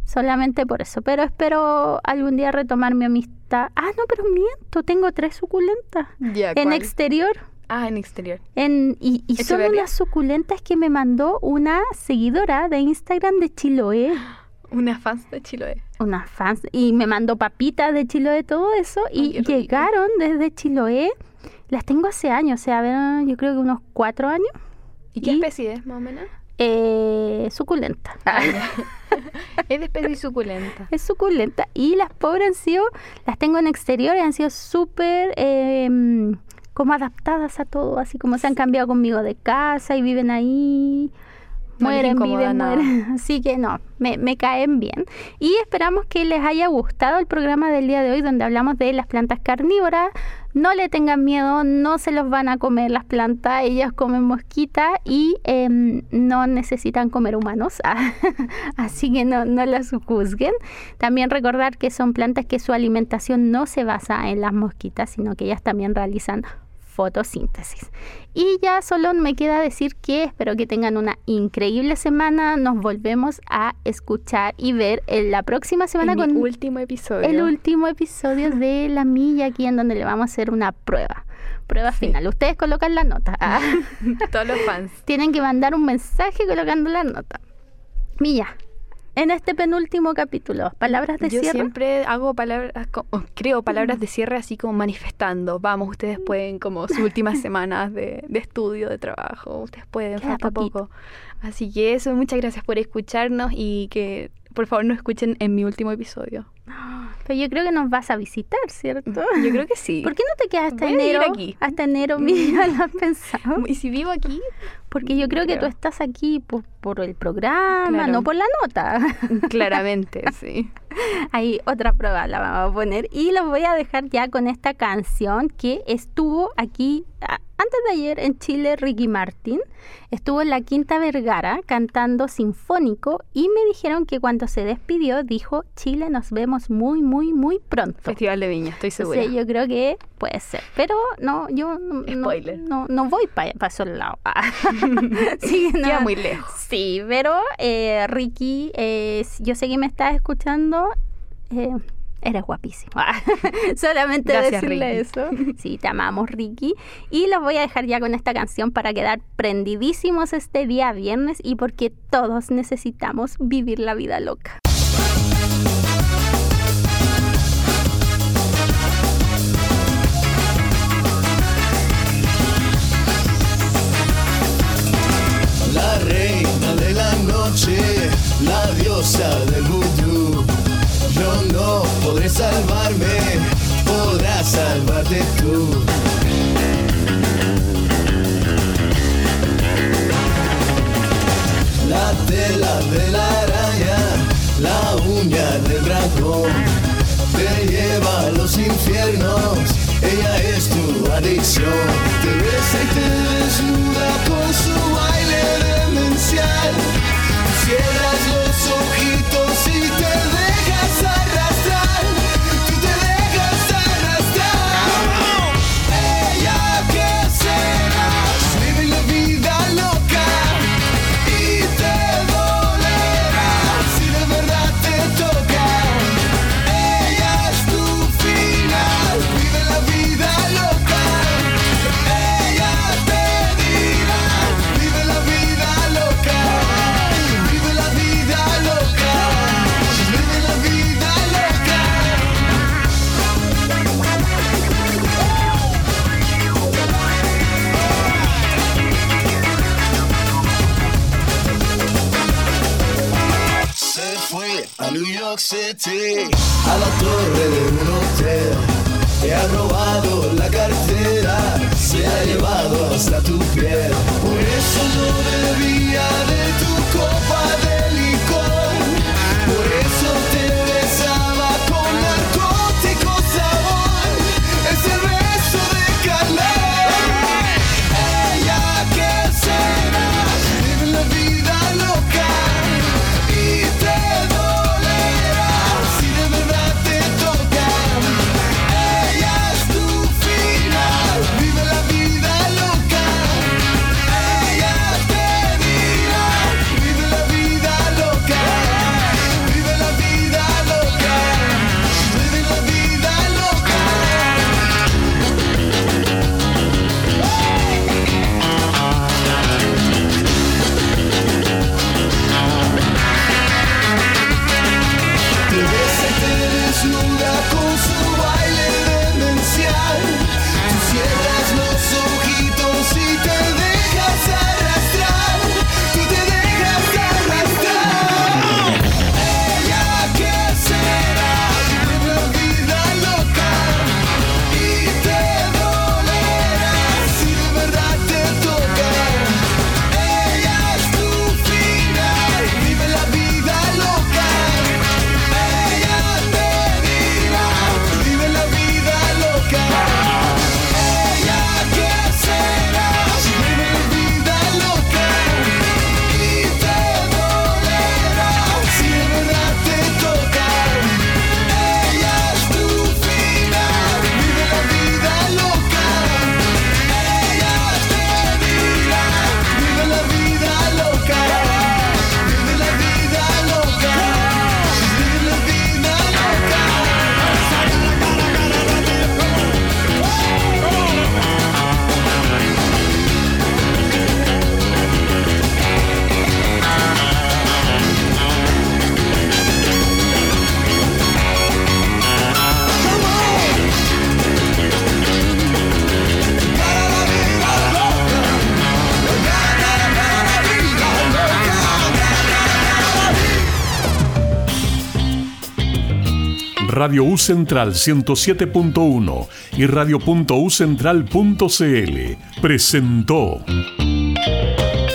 Solamente por eso. Pero espero algún día retomar mi amistad. Ah, no, pero miento. Tengo tres suculentas. En ¿cuál? exterior. Ah, en exterior. En, y y son unas suculentas que me mandó una seguidora de Instagram de Chiloé. Una fans de Chiloé. Una fans. Y me mandó papitas de Chiloé, todo eso. Y llegaron desde Chiloé. Las tengo hace años. O sea, ver, yo creo que unos cuatro años. ¿Y qué Y- especie es, más o menos? Eh, suculenta. es de especie suculenta. es suculenta y las pobres han sido, las tengo en exterior y han sido súper eh, como adaptadas a todo, así como se han cambiado conmigo de casa y viven ahí. No Mueren, incomoda viven, nada. mueren. Así que no, me, me caen bien. Y esperamos que les haya gustado el programa del día de hoy donde hablamos de las plantas carnívoras. No le tengan miedo, no se los van a comer las plantas, ellas comen mosquita y em, no necesitan comer humanos, así que no, no las juzguen. También recordar que son plantas que su alimentación no se basa en las mosquitas, sino que ellas también realizan fotosíntesis. Y ya solo me queda decir que espero que tengan una increíble semana. Nos volvemos a escuchar y ver en la próxima semana En con último episodio. el último episodio de La Milla, aquí en donde le vamos a hacer una prueba. Prueba Sí. final. Ustedes colocan la nota. Ah, Todos los fans. Tienen que mandar un mensaje colocando la nota. Milla, en este penúltimo capítulo? Palabras de Yo cierre. siempre hago palabras, co- o creo palabras de cierre así como manifestando. Vamos, ustedes pueden, como sus últimas semanas de, de estudio, de trabajo, ustedes pueden, Queda falta poquito. poco. Así que eso, muchas gracias por escucharnos y que por favor nos escuchen en mi último episodio. Pero yo creo que nos vas a visitar, ¿cierto? Yo creo que sí. ¿Por qué no te quedas hasta Voy a enero? aquí. Hasta enero, mira, lo has pensado. Y si vivo aquí, Porque yo creo que tú estás aquí por, por el programa, Claro. no por la nota. claramente, sí. Ahí otra prueba la vamos a poner. Y los voy a dejar ya con esta canción que estuvo aquí a- antes de ayer en Chile, Ricky Martin. Estuvo en la Quinta Vergara cantando sinfónico y me dijeron que cuando se despidió dijo, Chile, nos vemos muy, muy, muy pronto. Festival de Viña, estoy segura. Sí, yo creo que puede ser. Pero no, yo no, Spoiler. no, no voy para esos lados. sí, no. Queda muy lejos. Sí, pero eh, Ricky, eh, yo sé que me estás escuchando. eh, eres guapísimo. Solamente Gracias, decirle Ricky. eso. Sí, te amamos, Ricky. Y los voy a dejar ya con esta canción para quedar prendidísimos este día viernes y porque todos necesitamos vivir la vida loca. La reina de la noche, la diosa del vudú. Yo no podré salvarme, podrás salvarte tú. La tela de la araña, la uña del dragón, te lleva a los infiernos, ella es tu adicción. Te besa y te desnuda Radio U Central 107.1 y radio.ucentral.cl presentó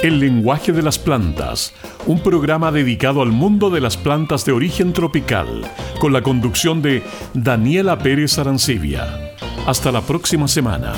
El lenguaje de las plantas, un programa dedicado al mundo de las plantas de origen tropical, con la conducción de Daniela Pérez Arancibia. Hasta la próxima semana.